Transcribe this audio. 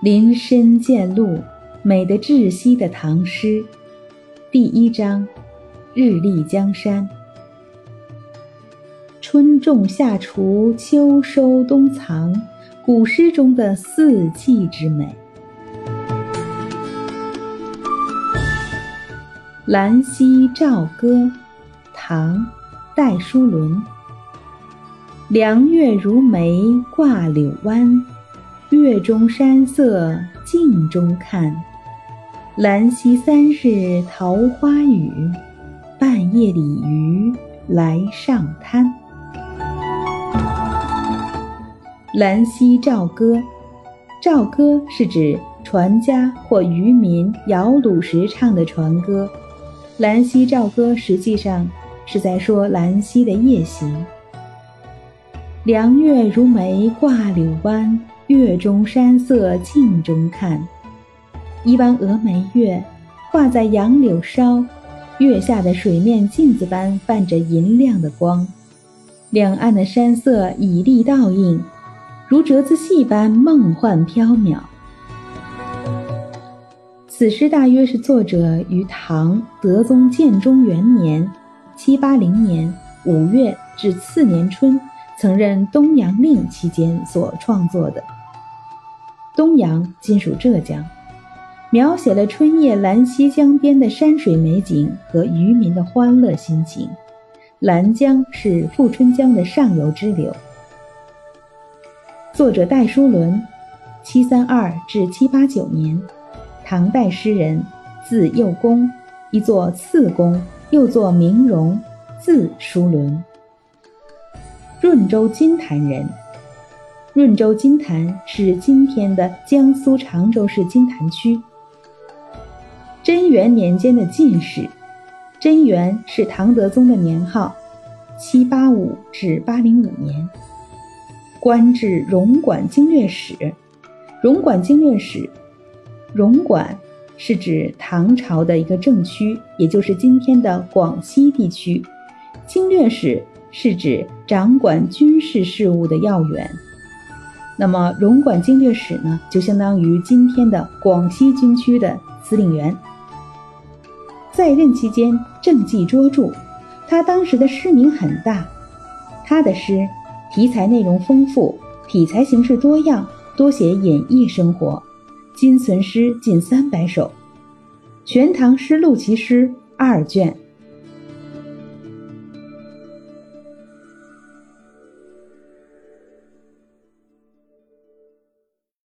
林深见鹿，美得窒息的唐诗。第一章，日丽江山。春种夏锄，秋收冬藏，古诗中的四季之美。《兰溪棹歌》唐·戴叔伦。凉月如眉挂柳湾。月中山色镜中看，兰溪三日桃花雨，半夜鲤鱼来上滩。《兰溪棹歌》，棹歌是指船家或渔民摇橹时唱的船歌。《兰溪棹歌》实际上是在说兰溪的夜行。凉月如眉挂柳湾。月中山色镜中看，一弯峨眉月挂在杨柳梢，月下的水面镜子般泛着银亮的光，两岸的山色以力倒映，如折子戏般梦幻缥缈。此诗大约是作者于唐德宗建中元年（七八零年）五月至次年春，曾任东阳令期间所创作的。东阳今属浙江，描写了春夜兰溪江边的山水美景和渔民的欢乐心情。兰江是富春江的上游支流。作者戴叔伦，七三二至七八九年，唐代诗人，字幼公，一作次公，又作明荣，字叔伦。润州金坛人。润州金坛是今天的江苏常州市金坛区。贞元年间的进士，贞元是唐德宗的年号，七八五至八零五年，官至荣管经略使。荣管经略使，荣管是指唐朝的一个政区，也就是今天的广西地区。经略使是指掌管军事事务的要员。那么，荣管经略使呢，就相当于今天的广西军区的司令员。在任期间，政绩卓著，他当时的诗名很大。他的诗题材内容丰富，体裁形式多样，多写演绎生活，今存诗近三百首，《全唐诗录其诗》二卷。